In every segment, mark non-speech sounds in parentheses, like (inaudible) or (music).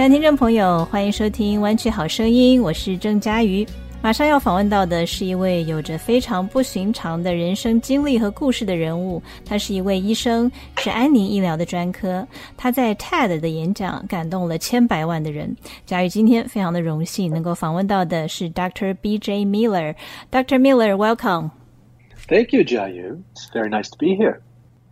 亲爱的听众朋友，欢迎收听《湾区好声音》，我是郑佳瑜。马上要访问到的是一位有着非常不寻常的人生经历和故事的人物，他是一位医生，是安宁医疗的专科。他在 TED 的演讲感动了千百万的人。佳瑜今天非常的荣幸能够访问到的是 Dr. B.J. Miller。Dr. Miller, welcome. Thank you, Jiayu. It's very nice to be here.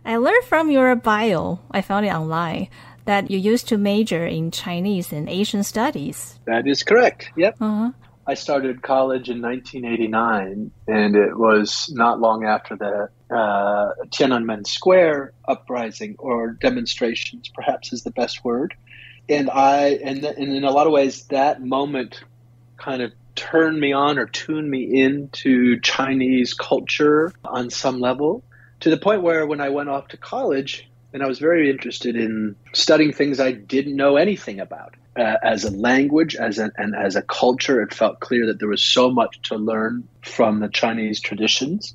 I learned from your bio, I found it online, that you used to major in Chinese and Asian studies. That is correct. Yep. Uh-huh. I started college in 1989, and it was not long after the uh, Tiananmen Square uprising or demonstrations, perhaps is the best word. And I, and, th- and in a lot of ways, that moment kind of turned me on or tuned me into Chinese culture on some level to the point where when I went off to college, and I was very interested in studying things I didn't know anything about. Uh, as a language, as an, and as a culture, it felt clear that there was so much to learn from the Chinese traditions,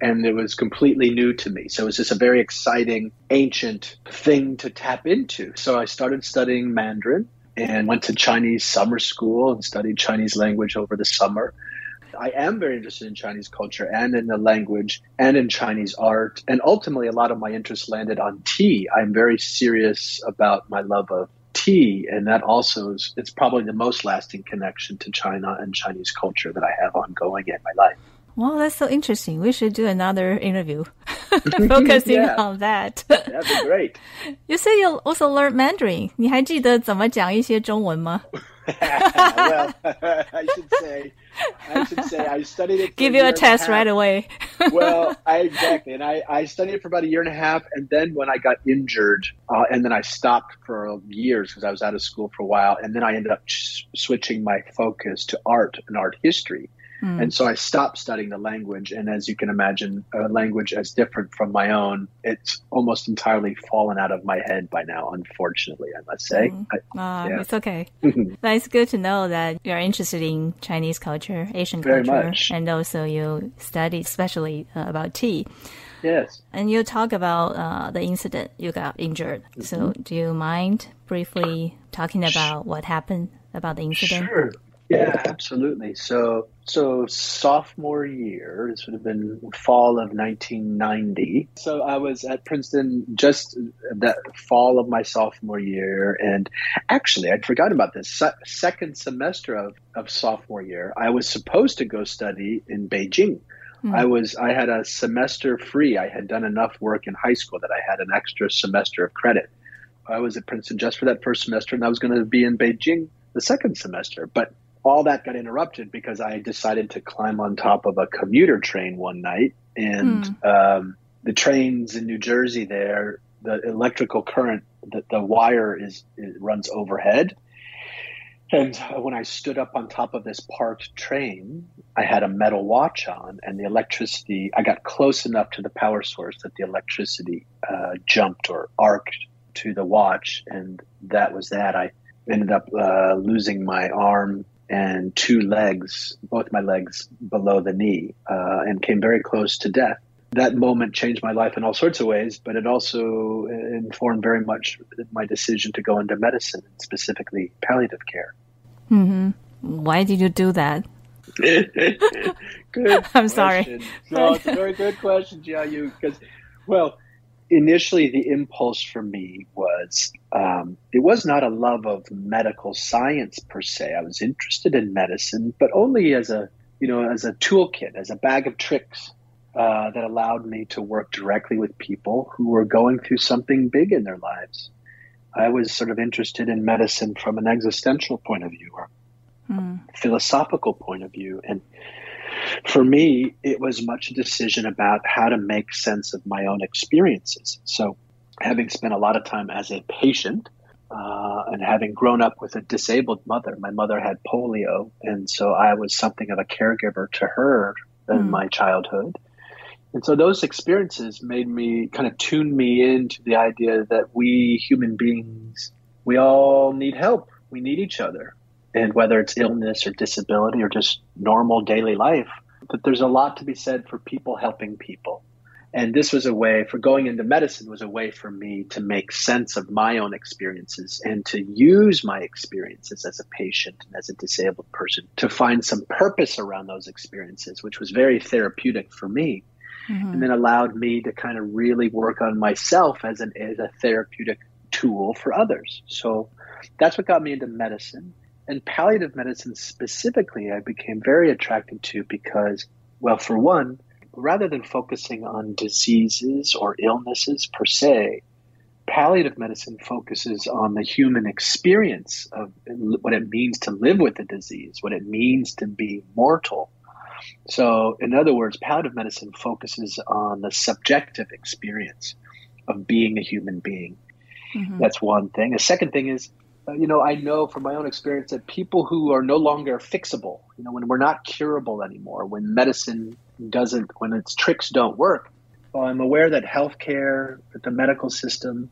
and it was completely new to me. So it was just a very exciting, ancient thing to tap into. So I started studying Mandarin and went to Chinese summer school and studied Chinese language over the summer. I am very interested in Chinese culture and in the language and in Chinese art. And ultimately, a lot of my interest landed on tea. I'm very serious about my love of tea. And that also is, it's probably the most lasting connection to China and Chinese culture that I have ongoing in my life. Well, that's so interesting. We should do another interview (laughs) (laughs) focusing Yeah. on that. That'd be great. (laughs) you say you also learned Mandarin. 你还记得怎么讲一些中文吗？ well, I should say, I should say, I studied it. for Give a you year a and test half. right away. well, I exactly, and I, I studied it for about a year and a half, and then when I got injured, uh, and then I stopped for years because I was out of school for a while, and then I ended up s- switching my focus to art and art history, and so I stopped studying the language. And as you can imagine, a language as different from my own, it's almost entirely fallen out of my head by now. Unfortunately, I must say. I, Uh, Yeah. It's okay. but it's good to know that you're interested in Chinese culture, Asian Very culture, much. and also you study especially uh, about tea. yes. And you talk about uh, the incident you got injured. So Mm-hmm. do you mind briefly talking about what happened about the incident? Sure. Yeah, absolutely. So, so sophomore year, this would have been fall of 1990. So I was at Princeton just that fall of my sophomore year, and actually, I'd forgotten about this. Se- second semester of, of sophomore year, I was supposed to go study in Beijing. Hmm. I was I had a semester free. I had done enough work in high school that I had an extra semester of credit. I was at Princeton just for that first semester, and I was going to be in Beijing the second semester. But all that got interrupted because I decided to climb on top of a commuter train one night, and um, the trains in New Jersey there, the electrical current, the, the wire is runs overhead. And when I stood up on top of this parked train, I had a metal watch on, and the electricity, I got close enough to the power source that the electricity uh, jumped or arced to the watch. And that was that. I ended up uh, losing my arm and two legs, both my legs below the knee, uh, and came very close to death. That moment changed my life in all sorts of ways, but it also informed very much my decision to go into medicine, specifically palliative care. Mm-hmm. Why did you do that? (laughs) good. (laughs) I'm sorry. No, it's a very good question, Jiayu, because, well, initially the impulse for me was um, it was not a love of medical science per se. I was interested in medicine, but only as a you know as a toolkit, as a bag of tricks uh, that allowed me to work directly with people who were going through something big in their lives. I was sort of interested in medicine from an existential point of view or mm. philosophical point of view, and for me, it was much a decision about how to make sense of my own experiences. So, having spent a lot of time as a patient uh, and having grown up with a disabled mother, my mother had polio, and so I was something of a caregiver to her in mm. my childhood. And so those experiences made me kind of tune me into the idea that we human beings, we all need help. We need each other. And whether it's illness or disability or just normal daily life, that there's a lot to be said for people helping people. And this was a way for going into medicine was a way for me to make sense of my own experiences and to use my experiences as a patient and as a disabled person to find some purpose around those experiences, which was very therapeutic for me. Mm-hmm. And then allowed me to kind of really work on myself as an as a therapeutic tool for others. So that's what got me into medicine and palliative medicine specifically, I became very attracted to because, well, for one, rather than focusing on diseases or illnesses per se, palliative medicine focuses on the human experience of what it means to live with a disease, what it means to be mortal. So, in other words, palliative medicine focuses on the subjective experience of being a human being. Mm-hmm. That's one thing. A second thing is you know, I know from my own experience that people who are no longer fixable, you know, when we're not curable anymore, when medicine doesn't, when its tricks don't work, well, I'm aware that healthcare, that the medical system,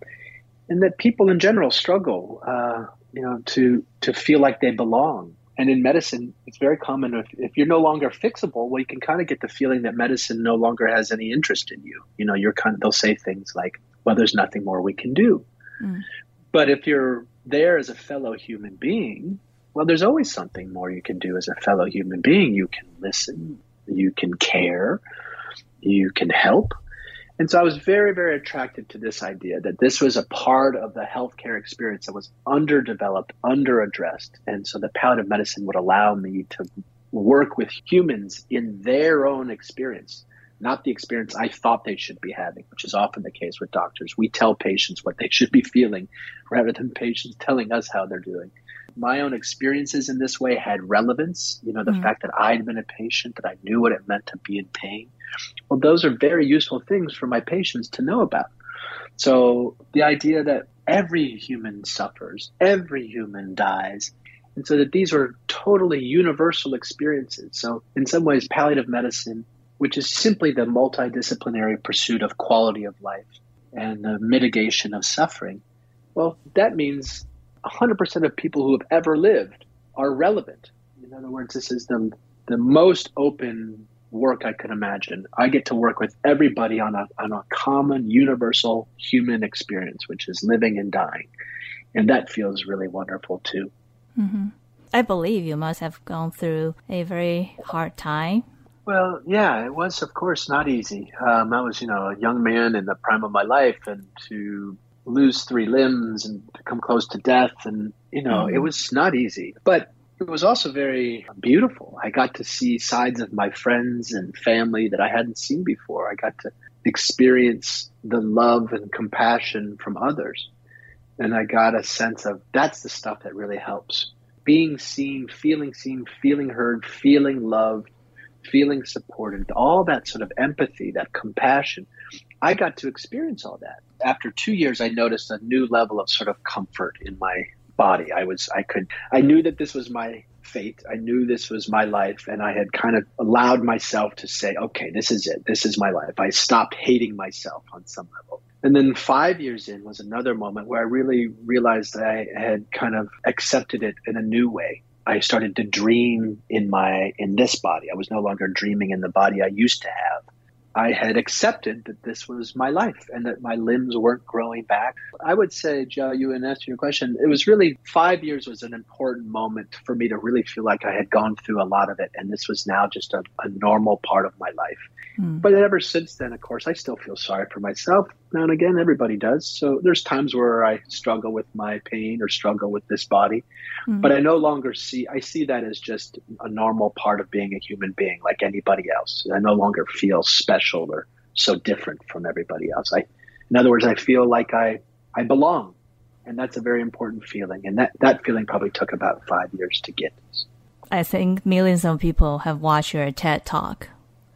and that people in general struggle, uh, you know, to to feel like they belong. And in medicine, it's very common if, if you're no longer fixable, well, you can kind of get the feeling that medicine no longer has any interest in you. You know, you're kind of, they'll say things like, well, there's nothing more we can do. Mm. But if you're there as a fellow human being, well, there's always something more you can do as a fellow human being. You can listen, you can care, you can help. And so I was very, very attracted to this idea that this was a part of the healthcare experience that was underdeveloped, underaddressed. And so the palliative medicine would allow me to work with humans in their own experience not the experience I thought they should be having, which is often the case with doctors. We tell patients what they should be feeling rather than patients telling us how they're doing. My own experiences in this way had relevance. You know, the mm-hmm. fact that I'd been a patient, that I knew what it meant to be in pain. Well, those are very useful things for my patients to know about. So the idea that every human suffers, every human dies, and so that these are totally universal experiences. So, in some ways, palliative medicine which is simply the multidisciplinary pursuit of quality of life and the mitigation of suffering, well, that means 100% of people who have ever lived are relevant. In other words, this is the, the most open work I could imagine. I get to work with everybody on a, on a common, universal human experience, which is living and dying. And that feels really wonderful too. Mm-hmm. I believe you must have gone through a very hard time well, yeah, it was, of course, not easy. Um, I was, you know, a young man in the prime of my life, and to lose three limbs and to come close to death, and you know, mm-hmm. it was not easy. But it was also very beautiful. I got to see sides of my friends and family that I hadn't seen before. I got to experience the love and compassion from others, and I got a sense of that's the stuff that really helps being seen, feeling seen, feeling heard, feeling loved, feeling supported, all that sort of empathy, that compassion. I got to experience all that. After two years, I noticed a new level of sort of comfort in my body. I was, I could, I knew that this was my fate. I knew this was my life, and I had kind of allowed myself to say, okay, this is it. This is my life. I stopped hating myself on some level. And then five years in was another moment where I really realized that I had kind of accepted it in a new way. I started to dream in my in this body. I was no longer dreaming in the body I used to have. I had accepted that this was my life and that my limbs weren't growing back. I would say, Jiayu and answer your question, it was really five years was an important moment for me to really feel like I had gone through a lot of it. And this was now just a, a normal part of my life. Mm. But ever since then, of course, I still feel sorry for myself. Now and again, everybody does. So there's times where I struggle with my pain or struggle with this body. Mm. But I no longer see, I see that as just a normal part of being a human being like anybody else. I no longer feel special or so different from everybody else. I, in other words, I feel like I, I belong. And that's a very important feeling. And that, that feeling probably took about five years to get. I think millions of people have watched your TED talk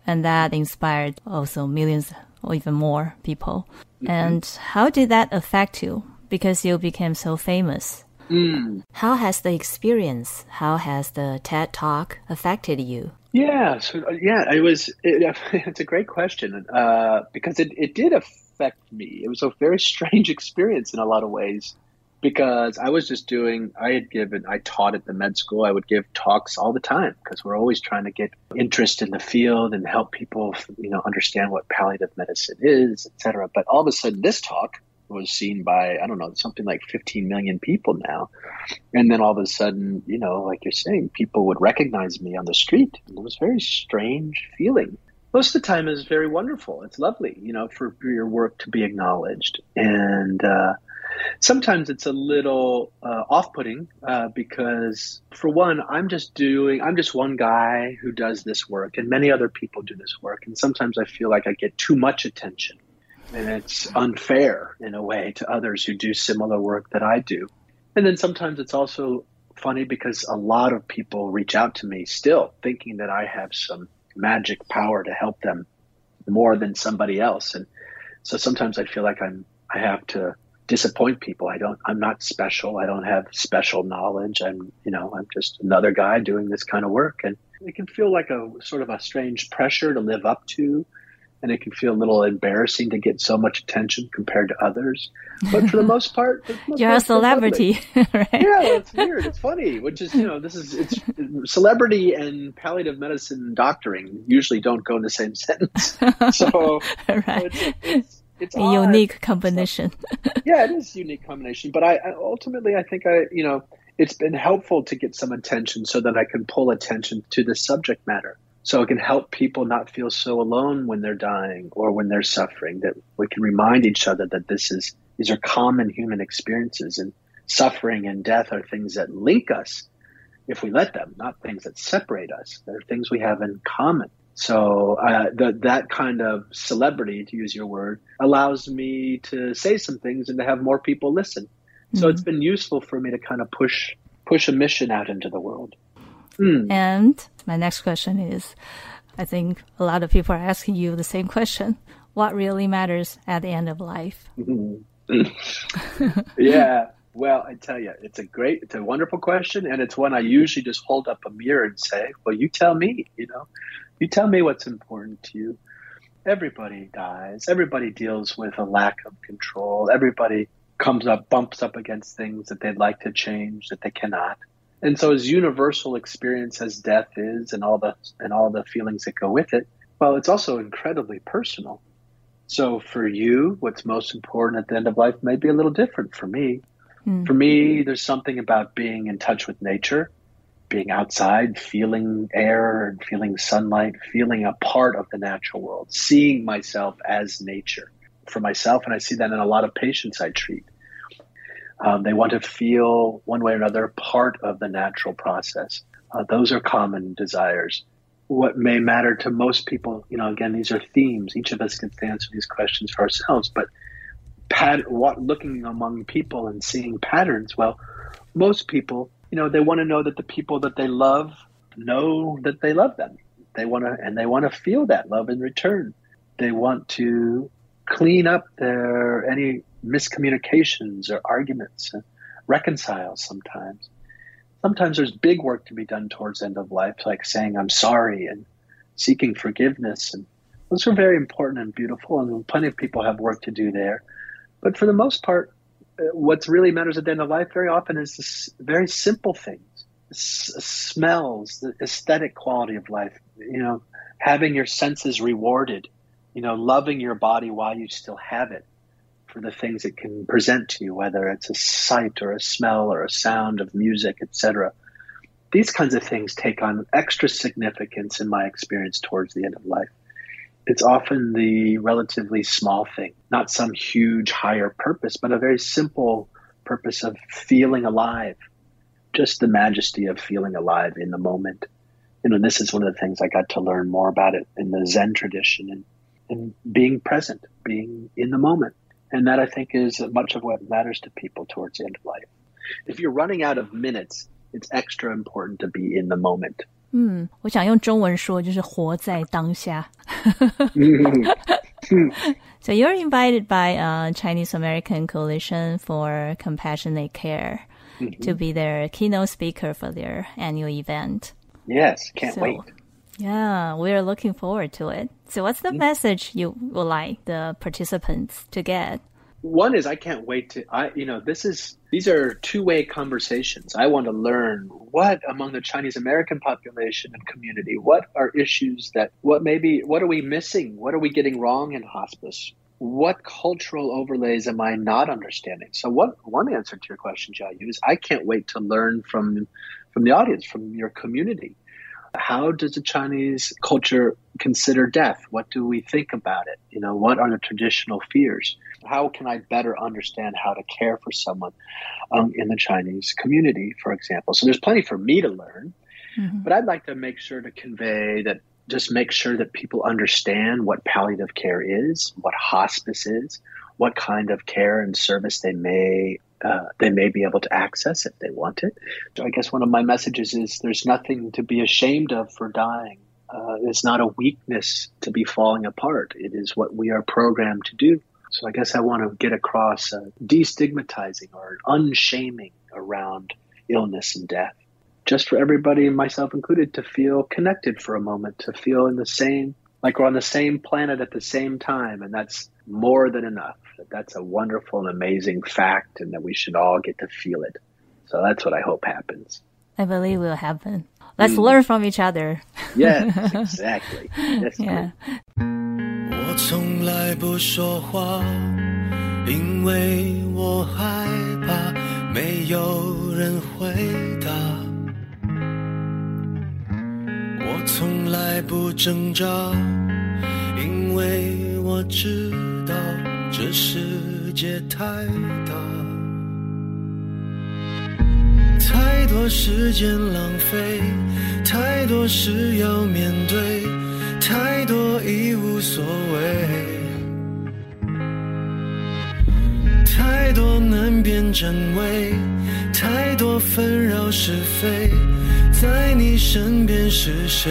and that inspired also millions or even more people. Mm-hmm. And how did that affect you? Because you became so famous. Mm. How has the experience, how has the TED Talk affected you? Yeah, so uh, yeah, it was. It, (laughs) it's a great question uh, because it, it did affect me. It was a very (laughs) strange experience in a lot of ways because I was just doing, I had given, I taught at the med school. I would give talks all the time because we're always trying to get interest in the field and help people, you know, understand what palliative medicine is, et cetera. But all of a sudden, this talk was seen by, I don't know, something like 15 million people now. And then all of a sudden, you know, like you're saying, people would recognize me on the street. It was a very strange feeling most of the time is very wonderful. It's lovely, you know, for, for your work to be acknowledged. And uh, sometimes it's a little uh, off-putting uh, because for one i'm just doing i'm just one guy who does this work and many other people do this work and sometimes i feel like i get too much attention and it's unfair in a way to others who do similar work that i do. And then sometimes it's also funny because a lot of people reach out to me still thinking that i have some magic power to help them more than somebody else and so sometimes i feel like i'm i have to disappoint people. I don't, I'm not special. I don't have special knowledge. I'm, you know, I'm just another guy doing this kind of work. And it can feel like a sort of a strange pressure to live up to. And it can feel a little embarrassing to get so much attention compared to others. But for the (laughs) most part, most you're part, a celebrity, (laughs) right? Yeah, it's weird. It's funny, which is, you know, this is, it's celebrity and palliative medicine doctoring usually don't go in the same (laughs) sentence. So, right. It's, it's, it's a odd. unique combination. (laughs) yeah, it is a unique combination. But I, I ultimately, I think I, you know, it's been helpful to get some attention so that I can pull attention to the subject matter. So it can help people not feel so alone when they're dying or when they're suffering. That we can remind each other that this is these are common human experiences, and suffering and death are things that link us if we let them, not things that separate us. They're things we have in common. So uh, the, that kind of celebrity, to use your word, allows me to say some things and to have more people listen. Mm-hmm. So it's been useful for me to kind of push push a mission out into the world. Mm. And my next question is, I think a lot of people are asking you the same question: What really matters at the end of life? (laughs) yeah. Well, I tell you, it's a great, it's a wonderful question, and it's one I usually just hold up a mirror and say, "Well, you tell me." You know, you tell me what's important to you. Everybody dies. Everybody deals with a lack of control. Everybody comes up, bumps up against things that they'd like to change that they cannot. And so, as universal experience as death is, and all the and all the feelings that go with it, well, it's also incredibly personal. So, for you, what's most important at the end of life may be a little different for me. Mm. For me, there's something about being in touch with nature being outside, feeling air and feeling sunlight, feeling a part of the natural world, seeing myself as nature for myself. And I see that in a lot of patients I treat. Um, they want to feel one way or another part of the natural process. Uh, those are common desires. What may matter to most people, you know, again, these are themes. Each of us can answer these questions for ourselves, but pat, what, looking among people and seeing patterns, well, most people you know, they want to know that the people that they love know that they love them. They want to, and they want to feel that love in return. They want to clean up their any miscommunications or arguments and reconcile sometimes. Sometimes there's big work to be done towards end of life, like saying I'm sorry and seeking forgiveness. And those are very important and beautiful, and plenty of people have work to do there. But for the most part, uh, what really matters at the end of life very often is this very simple things S- smells the aesthetic quality of life you know having your senses rewarded you know loving your body while you still have it for the things it can present to you whether it's a sight or a smell or a sound of music etc these kinds of things take on extra significance in my experience towards the end of life it's often the relatively small thing, not some huge higher purpose, but a very simple purpose of feeling alive, just the majesty of feeling alive in the moment. You know, this is one of the things I got to learn more about it in the Zen tradition and, and being present, being in the moment. And that I think is much of what matters to people towards the end of life. If you're running out of minutes, it's extra important to be in the moment. 嗯，我想用中文说，就是活在当下。so (laughs) you're invited by uh, Chinese American Coalition for Compassionate Care Mm-hmm. to be their keynote speaker for their annual event. Yes, can't So- wait. Yeah, we're looking forward to it. So, what's the message you would like the participants to get? one is I can't wait to I you know this is these are two-way conversations. I want to learn what among the Chinese American population and community what are issues that what maybe what are we missing? What are we getting wrong in hospice? What cultural overlays am I not understanding? So what one answer to your question, Jiayu, is I can't wait to learn from from the audience, from your community. How does the Chinese culture consider death? What do we think about it? You know, what are the traditional fears? How can I better understand how to care for someone um, in the Chinese community, for example? So there's plenty for me to learn, but I'd like to make sure to convey that just make sure that people understand what palliative care is, what hospice is, what kind of care and service they may uh, they may be able to access if they want it. So I guess one of my messages is there's nothing to be ashamed of for dying. Uh, it's not a weakness to be falling apart. It is what we are programmed to do. So I guess I want to get across uh, destigmatizing or unshaming around illness and death. Just for everybody, myself included, to feel connected for a moment, to feel in the same, like we're on the same planet at the same time. And that's more than enough. That That's a wonderful and amazing fact, and that we should all get to feel it. So that's what I hope happens. I believe will happen. Let's learn from each other. (laughs) Yes, exactly. (laughs) That's Yeah. 我从来不说话，因为我害怕没有人回答。我从来不挣扎，因为我知 道这世界太大，太多时间浪费，太多事要面对，太多已无所谓。太多难辨真伪，太多纷扰是非，在你身边是谁？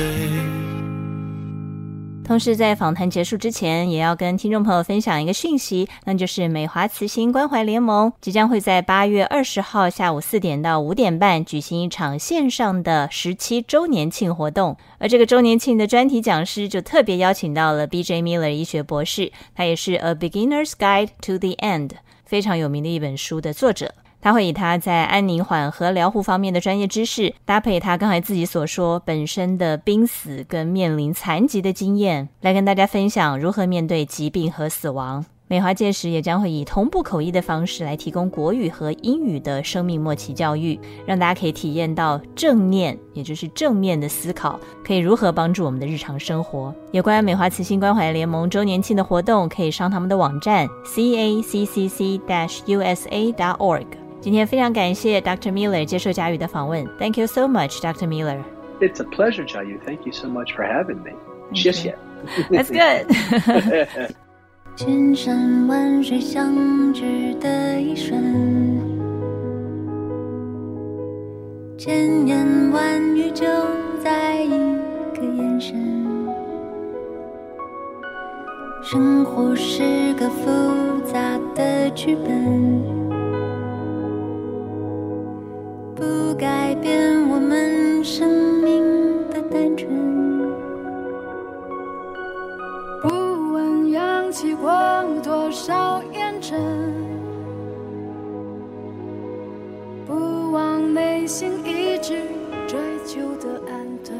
同时，在访谈结束之前，也要跟听众朋友分享一个讯息，那就是美华慈心关怀联盟即将会在八月二十号下午四点到五点半举行一场线上的十七周年庆活动。而这个周年庆的专题讲师就特别邀请到了 B.J. Miller 医学博士，他也是《A Beginner's Guide to the End》非常有名的一本书的作者。他会以他在安宁缓和疗护方面的专业知识，搭配他刚才自己所说本身的濒死跟面临残疾的经验，来跟大家分享如何面对疾病和死亡。美华届时也将会以同步口译的方式来提供国语和英语的生命末期教育，让大家可以体验到正念，也就是正面的思考，可以如何帮助我们的日常生活。有关美华慈心关怀联盟周年庆的活动，可以上他们的网站 c a c c c u s a dot org。今天非常感谢 Dr. Miller 接受佳宇的访问，Thank you so much, Dr. Miller. It's a pleasure, Jiayu. Thank you so much for having me. 谢谢。That's good. 千山万水相聚的一瞬，千言万语就在一个眼神。生活是个复杂的剧本，不改变我们生命的单纯。不问扬起过多少烟尘，不忘内心一直追求的安顿。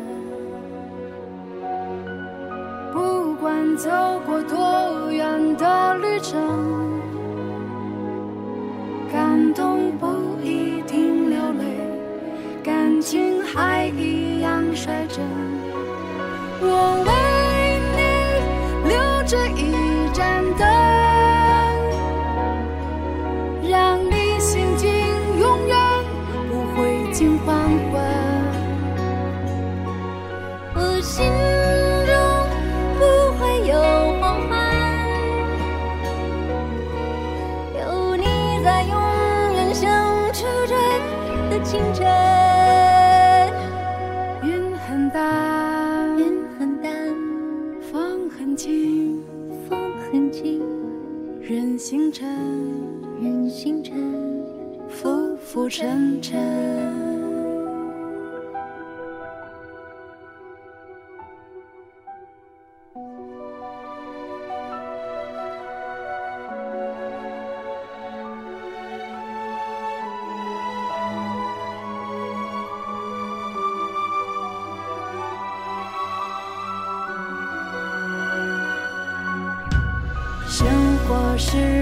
不管走过多远率真。我为你留着一盏灯，让你心境永远不会近黄昏。我心中不会有黄昏，有你在，永远像初追的清晨。星辰，人星辰。浮浮沉沉。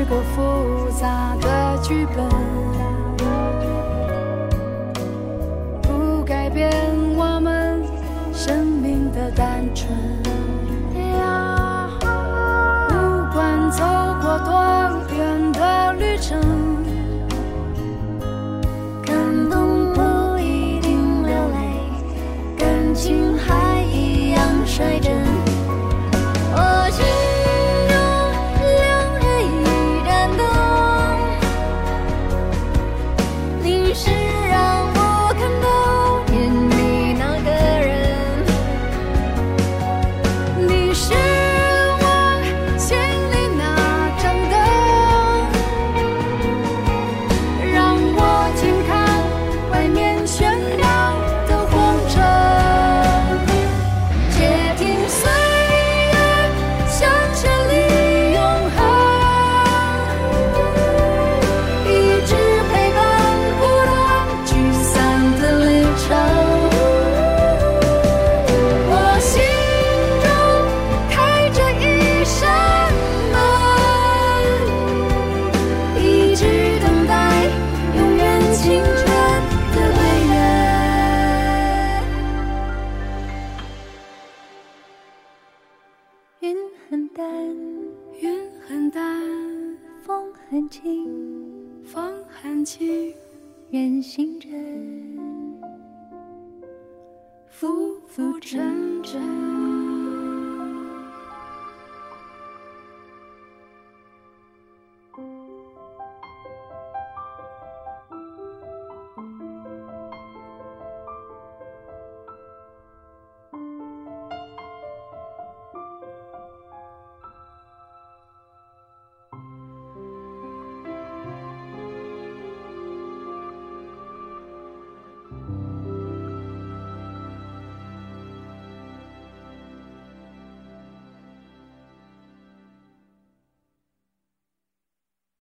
个复杂的剧本，寒情，风寒情，远行人，浮浮沉沉。